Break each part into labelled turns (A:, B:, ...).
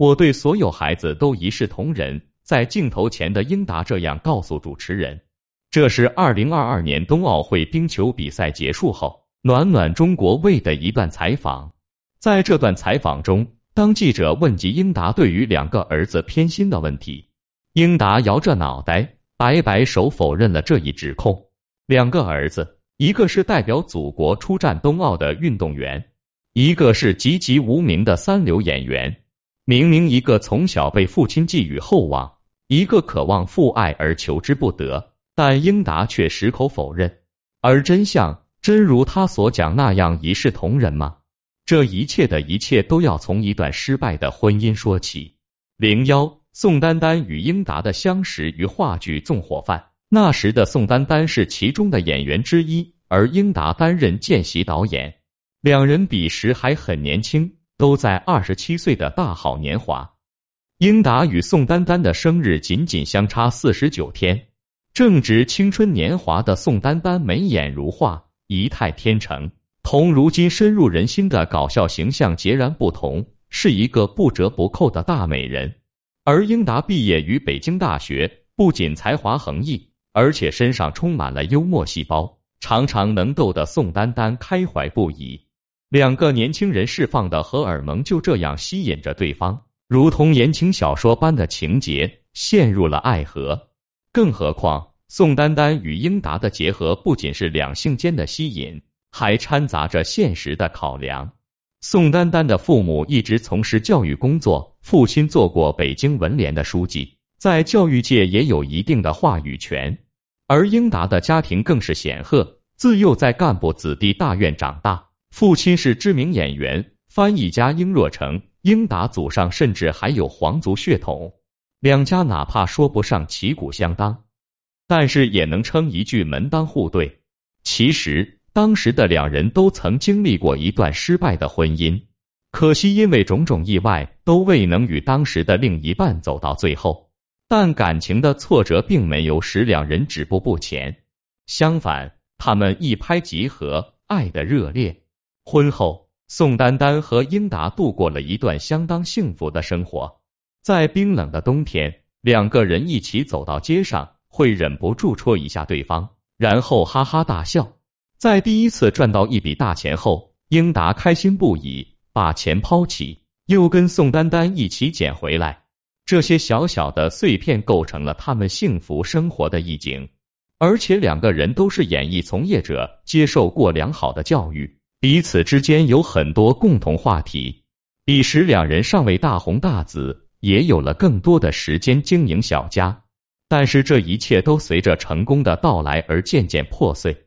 A: 我对所有孩子都一视同仁。在镜头前的英达这样告诉主持人。这是二零二二年冬奥会冰球比赛结束后，暖暖中国卫的一段采访。在这段采访中，当记者问及英达对于两个儿子偏心的问题，英达摇着脑袋，摆摆手否认了这一指控。两个儿子，一个是代表祖国出战冬奥的运动员，一个是籍籍无名的三流演员。明明一个从小被父亲寄予厚望，一个渴望父爱而求之不得。但英达却矢口否认，而真相真如他所讲那样一视同仁吗？这一切的一切都要从一段失败的婚姻说起。零幺，宋丹丹与英达的相识于话剧《纵火犯》，那时的宋丹丹是其中的演员之一，而英达担任见习导演。两人彼时还很年轻，都在二十七岁的大好年华。英达与宋丹丹的生日仅仅相差四十九天。正值青春年华的宋丹丹眉眼如画，仪态天成，同如今深入人心的搞笑形象截然不同，是一个不折不扣的大美人。而英达毕业于北京大学，不仅才华横溢，而且身上充满了幽默细胞，常常能逗得宋丹丹开怀不已。两个年轻人释放的荷尔蒙就这样吸引着对方，如同言情小说般的情节，陷入了爱河。更何况，宋丹丹与英达的结合不仅是两性间的吸引，还掺杂着现实的考量。宋丹丹的父母一直从事教育工作，父亲做过北京文联的书记，在教育界也有一定的话语权。而英达的家庭更是显赫，自幼在干部子弟大院长大，父亲是知名演员、翻译家英若诚，英达祖上甚至还有皇族血统。两家哪怕说不上旗鼓相当，但是也能称一句门当户对。其实当时的两人都曾经历过一段失败的婚姻，可惜因为种种意外，都未能与当时的另一半走到最后。但感情的挫折并没有使两人止步不前，相反，他们一拍即合，爱的热烈。婚后，宋丹丹和英达度过了一段相当幸福的生活。在冰冷的冬天，两个人一起走到街上，会忍不住戳一下对方，然后哈哈大笑。在第一次赚到一笔大钱后，英达开心不已，把钱抛弃，又跟宋丹丹一起捡回来。这些小小的碎片构成了他们幸福生活的意境。而且两个人都是演艺从业者，接受过良好的教育，彼此之间有很多共同话题。彼时两人尚未大红大紫。也有了更多的时间经营小家，但是这一切都随着成功的到来而渐渐破碎。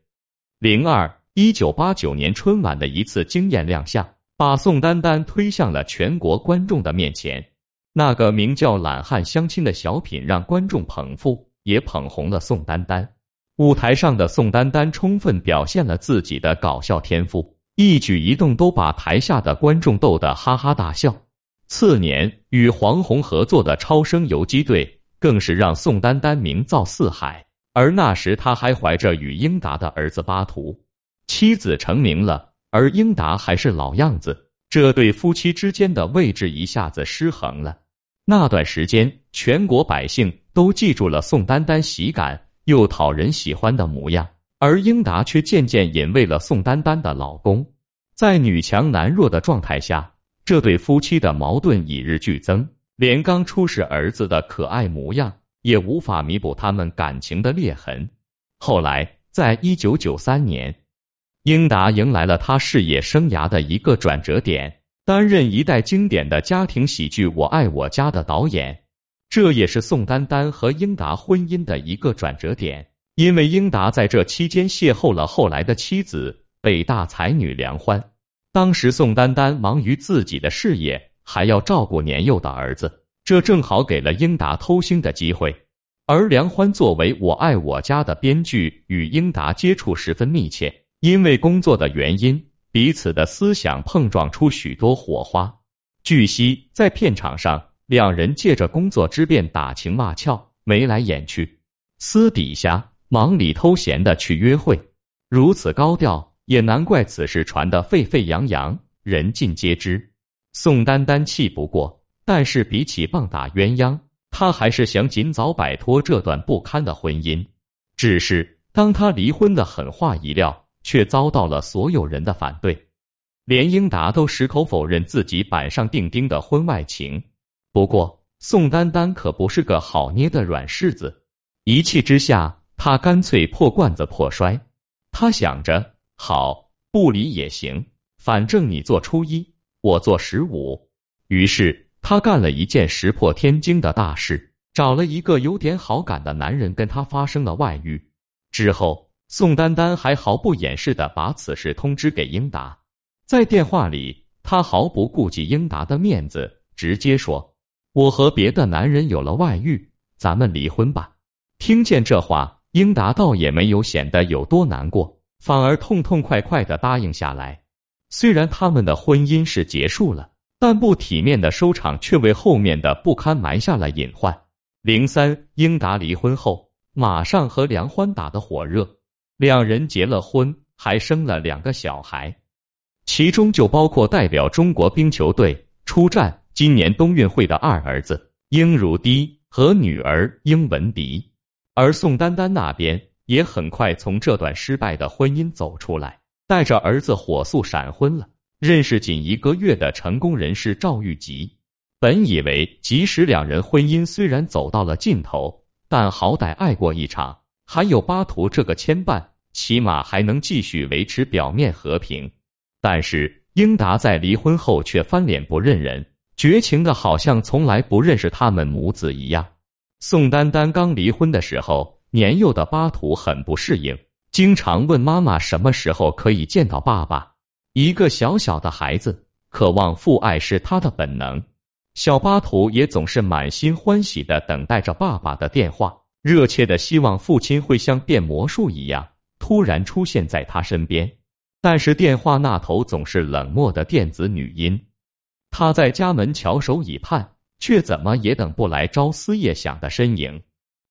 A: 零二一九八九年春晚的一次惊艳亮相，把宋丹丹推向了全国观众的面前。那个名叫《懒汉相亲》的小品让观众捧腹，也捧红了宋丹丹。舞台上的宋丹丹充分表现了自己的搞笑天赋，一举一动都把台下的观众逗得哈哈大笑。次年与黄宏合作的《超生游击队》更是让宋丹丹名噪四海，而那时他还怀着与英达的儿子巴图，妻子成名了，而英达还是老样子，这对夫妻之间的位置一下子失衡了。那段时间，全国百姓都记住了宋丹丹喜感又讨人喜欢的模样，而英达却渐渐引为了宋丹丹的老公，在女强男弱的状态下。这对夫妻的矛盾与日俱增，连刚出世儿子的可爱模样也无法弥补他们感情的裂痕。后来，在一九九三年，英达迎来了他事业生涯的一个转折点，担任一代经典的家庭喜剧《我爱我家》的导演。这也是宋丹丹和英达婚姻的一个转折点，因为英达在这期间邂逅了后来的妻子北大才女梁欢。当时宋丹丹忙于自己的事业，还要照顾年幼的儿子，这正好给了英达偷腥的机会。而梁欢作为《我爱我家》的编剧，与英达接触十分密切，因为工作的原因，彼此的思想碰撞出许多火花。据悉，在片场上，两人借着工作之便打情骂俏，眉来眼去，私底下忙里偷闲的去约会，如此高调。也难怪此事传得沸沸扬扬，人尽皆知。宋丹丹气不过，但是比起棒打鸳鸯，他还是想尽早摆脱这段不堪的婚姻。只是当他离婚的狠话一撂，却遭到了所有人的反对，连英达都矢口否认自己板上钉钉的婚外情。不过宋丹丹可不是个好捏的软柿子，一气之下，他干脆破罐子破摔。他想着，好不离也行，反正你做初一，我做十五。于是他干了一件石破天惊的大事。找了一个有点好感的男人跟他发生了外遇之后，宋丹丹还毫不掩饰的把此事通知给英达。在电话里，他毫不顾及英达的面子，直接说：“我和别的男人有了外遇，咱们离婚吧。”听见这话，英达倒也没有显得有多难过，反而痛痛快快的答应下来。虽然他们的婚姻是结束了，但不体面的收场却为后面的不堪埋下了隐患。零三，英达离婚后，马上和梁欢打得火热，两人结了婚，还生了两个小孩，其中就包括代表中国冰球队出战今年冬运会的二儿子英如迪和女儿英文迪。而宋丹丹那边也很快从这段失败的婚姻走出来，带着儿子火速闪婚了，认识仅一个月的成功人士赵玉吉。本以为，即使两人婚姻虽然走到了尽头，但好歹爱过一场，还有巴图这个牵绊，起码还能继续维持表面和平。但是英达在离婚后却翻脸不认人，绝情的好像从来不认识他们母子一样。宋丹丹刚离婚的时候，年幼的巴图很不适应，经常问妈妈什么时候可以见到爸爸。一个小小的孩子，渴望父爱是他的本能。小巴图也总是满心欢喜的等待着爸爸的电话，热切的希望父亲会像变魔术一样突然出现在他身边。但是电话那头总是冷漠的电子女音，他在家门翘首以盼，却怎么也等不来朝思夜想的身影，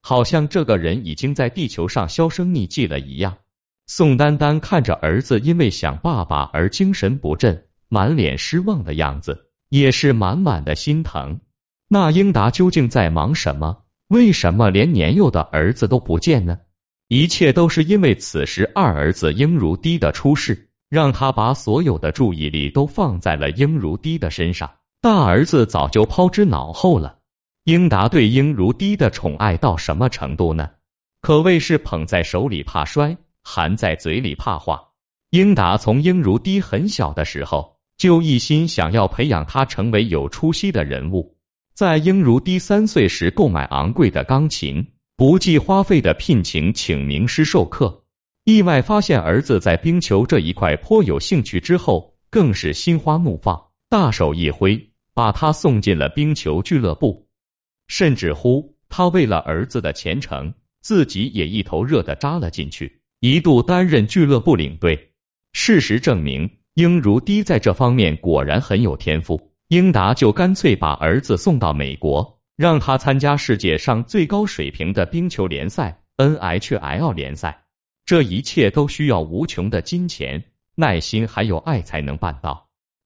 A: 好像这个人已经在地球上销声匿迹了一样。宋丹丹看着儿子因为想爸爸而精神不振、满脸失望的样子。也是满满的心疼。那英达究竟在忙什么？为什么连年幼的儿子都不见呢？一切都是因为此时二儿子英如滴的出世，让他把所有的注意力都放在了英如滴的身上。大儿子早就抛之脑后了。英达对英如滴的宠爱到什么程度呢？可谓是捧在手里怕摔，含在嘴里怕化。英达从英如滴很小的时候。就一心想要培养他成为有出息的人物，在英如滴三岁时购买昂贵的钢琴，不计花费的聘请请名师授课。意外发现儿子在冰球这一块颇有兴趣之后，更是心花怒放，大手一挥，把他送进了冰球俱乐部。甚至乎，他为了儿子的前程，自己也一头热的扎了进去，一度担任俱乐部领队。事实证明。英如滴在这方面果然很有天赋，英达就干脆把儿子送到美国，让他参加世界上最高水平的冰球联赛 NHL 联赛。这一切都需要无穷的金钱、耐心还有爱才能办到。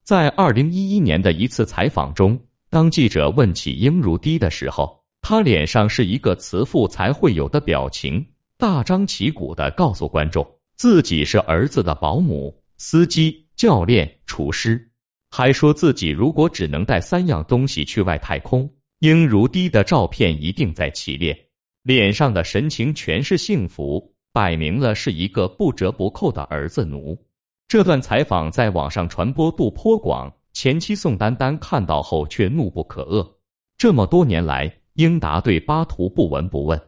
A: 在二零一一年的一次采访中，当记者问起英如滴的时候，他脸上是一个慈父才会有的表情，大张旗鼓的告诉观众，自己是儿子的保姆、司机。教练、厨师，还说自己如果只能带三样东西去外太空，英如滴的照片一定在其列，脸上的神情全是幸福，摆明了是一个不折不扣的儿子奴。这段采访在网上传播度颇广，前妻宋丹丹看到后却怒不可遏。这么多年来，英达对巴图不闻不问，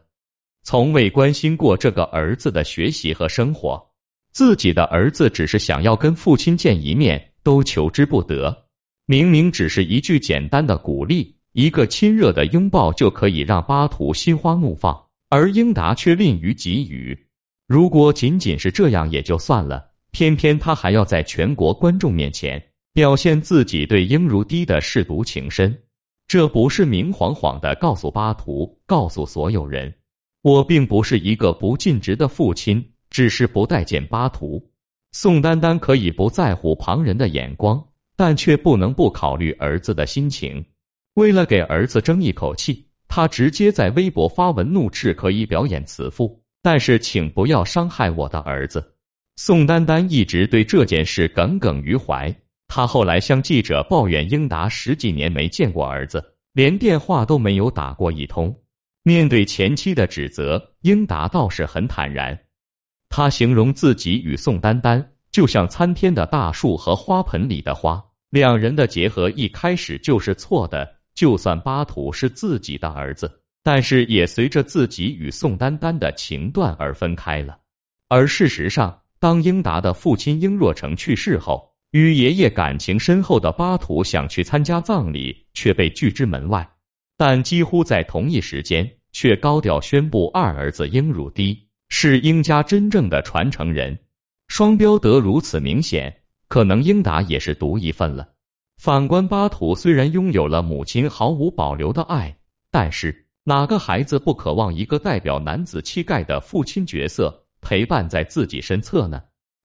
A: 从未关心过这个儿子的学习和生活。自己的儿子只是想要跟父亲见一面，都求之不得。明明只是一句简单的鼓励，一个亲热的拥抱，就可以让巴图心花怒放，而英达却吝于给予。如果仅仅是这样也就算了，偏偏他还要在全国观众面前表现自己对英如滴的舐犊情深，这不是明晃晃的告诉巴图，告诉所有人，我并不是一个不尽职的父亲。只是不待见巴图，宋丹丹可以不在乎旁人的眼光，但却不能不考虑儿子的心情。为了给儿子争一口气，他直接在微博发文怒斥可以表演慈父，但是请不要伤害我的儿子。宋丹丹一直对这件事耿耿于怀，她后来向记者抱怨英达十几年没见过儿子，连电话都没有打过一通。面对前妻的指责，英达倒是很坦然。他形容自己与宋丹丹就像参天的大树和花盆里的花，两人的结合一开始就是错的。就算巴图是自己的儿子，但是也随着自己与宋丹丹的情断而分开了。而事实上，当英达的父亲英若成去世后，与爷爷感情深厚的巴图想去参加葬礼，却被拒之门外。但几乎在同一时间，却高调宣布二儿子英汝低是英家真正的传承人。双标得如此明显，可能英达也是独一份了。反观巴图，虽然拥有了母亲毫无保留的爱，但是哪个孩子不渴望一个代表男子气概的父亲角色陪伴在自己身侧呢？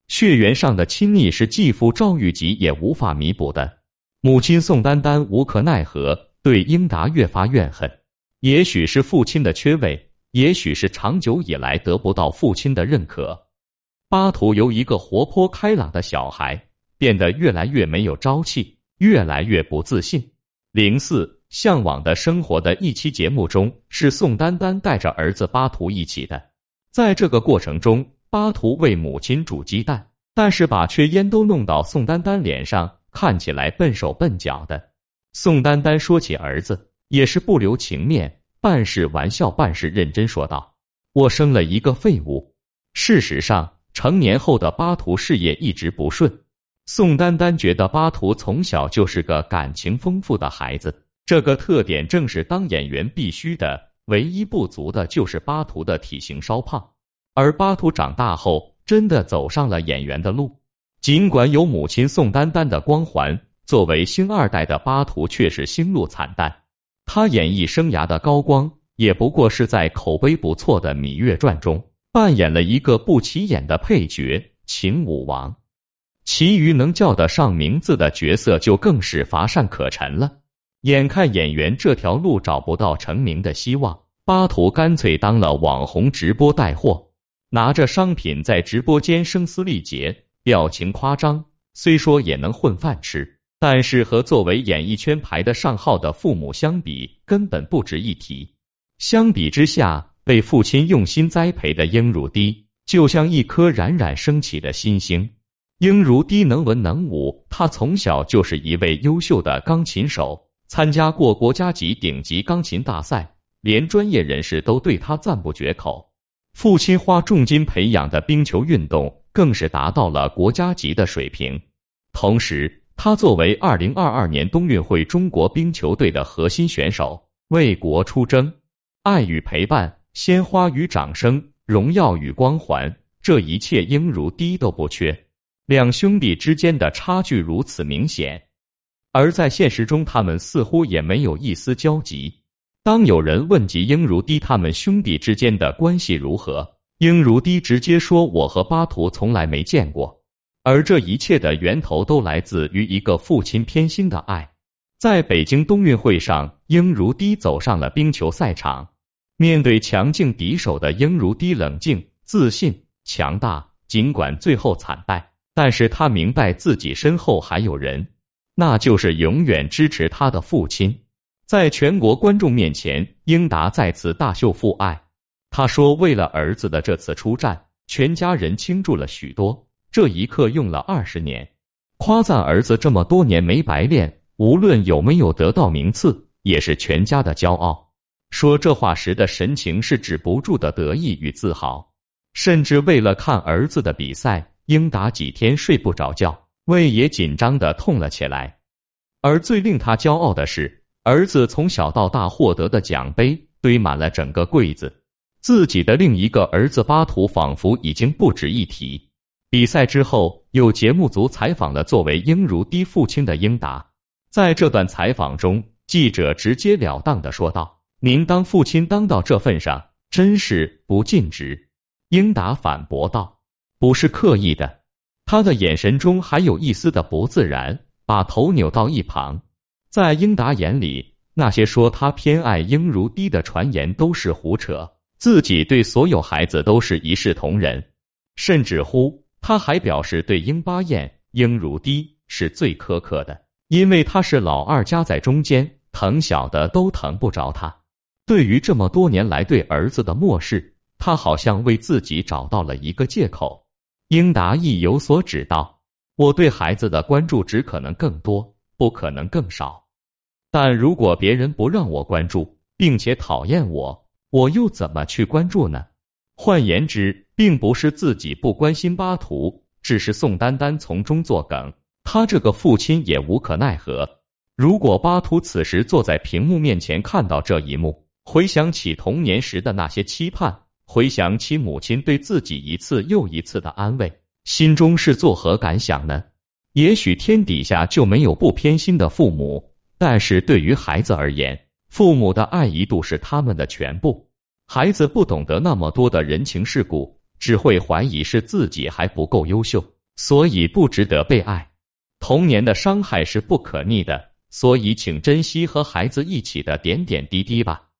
A: 血缘上的亲昵是继父赵玉吉也无法弥补的。母亲宋丹丹无可奈何，对英达越发怨恨。也许是父亲的缺位，也许是长久以来得不到父亲的认可，巴图由一个活泼开朗的小孩变得越来越没有朝气。越来越不自信。零四向往的生活的一期节目中，是宋丹丹带着儿子巴图一起的。在这个过程中，巴图为母亲煮鸡蛋，但是把缺烟都弄到宋丹丹脸上，看起来笨手笨脚的。宋丹丹说起儿子，也是不留情面，半是玩笑，半是认真说道：“我生了一个废物。”事实上，成年后的巴图事业一直不顺。宋丹丹觉得巴图从小就是个感情丰富的孩子，这个特点正是当演员必须的。唯一不足的就是巴图的体型稍胖，而巴图长大后真的走上了演员的路。尽管有母亲宋丹丹的光环，作为星二代的巴图却是星路惨淡。他演艺生涯的高光，也不过是在口碑不错的《芈月传》中扮演了一个不起眼的配角秦武王。其余能叫得上名字的角色就更是乏善可陈了。眼看演员这条路找不到成名的希望，巴图干脆当了网红直播带货，拿着商品在直播间声嘶力竭，表情夸张。虽说也能混饭吃，但是和作为演艺圈排得上号的父母相比，根本不值一提。相比之下，被父亲用心栽培的英如滴，就像一颗冉冉升起的新星。英如低能文能武，他从小就是一位优秀的钢琴手，参加过国家级顶级钢琴大赛，连专业人士都对他赞不绝口。父亲花重金培养的冰球运动更是达到了国家级的水平。同时，他作为二零二二年冬运会中国冰球队的核心选手，为国出征。爱与陪伴，鲜花与掌声，荣耀与光环，这一切应如滴都不缺。两兄弟之间的差距如此明显，而在现实中，他们似乎也没有一丝交集。当有人问及英如滴他们兄弟之间的关系如何，英如滴直接说：“我和巴图从来没见过。”而这一切的源头都来自于一个父亲偏心的爱。在北京冬运会上，英如滴走上了冰球赛场，面对强劲敌手的英如滴冷静、自信、强大，尽管最后惨败。但是他明白自己身后还有人，那就是永远支持他的父亲。在全国观众面前，英达再次大秀父爱。他说：“为了儿子的这次出战，全家人倾注了许多，这一刻用了二十年。”夸赞儿子这么多年没白练，无论有没有得到名次，也是全家的骄傲。说这话时的神情是止不住的得意与自豪，甚至为了看儿子的比赛。英达几天睡不着觉，胃也紧张的痛了起来。而最令他骄傲的是，儿子从小到大获得的奖杯堆满了整个柜子。自己的另一个儿子巴图仿佛已经不值一提。比赛之后，有节目组采访了作为英如滴父亲的英达。在这段采访中，记者直截了当的说道：“您当父亲当到这份上，真是不尽职。”英达反驳道。不是刻意的，他的眼神中还有一丝的不自然，把头扭到一旁。在英达眼里，那些说他偏爱英如滴的传言都是胡扯，自己对所有孩子都是一视同仁，甚至乎他还表示对英巴彦、英如滴是最苛刻的，因为他是老二夹在中间，疼小的都疼不着他。对于这么多年来对儿子的漠视，他好像为自己找到了一个借口。英达亦有所指道：“我对孩子的关注只可能更多，不可能更少。”但如果别人不让我关注，并且讨厌我，我又怎么去关注呢？换言之，并不是自己不关心巴图，只是宋丹丹从中作梗，他这个父亲也无可奈何。如果巴图此时坐在屏幕面前看到这一幕，回想起童年时的那些期盼，回想起母亲对自己一次又一次的安慰，心中是作何感想呢？也许天底下就没有不偏心的父母。但是对于孩子而言，父母的爱一度是他们的全部。孩子不懂得那么多的人情世故，只会怀疑是自己还不够优秀，所以不值得被爱。童年的伤害是不可逆的，所以请珍惜和孩子一起的点点滴滴吧。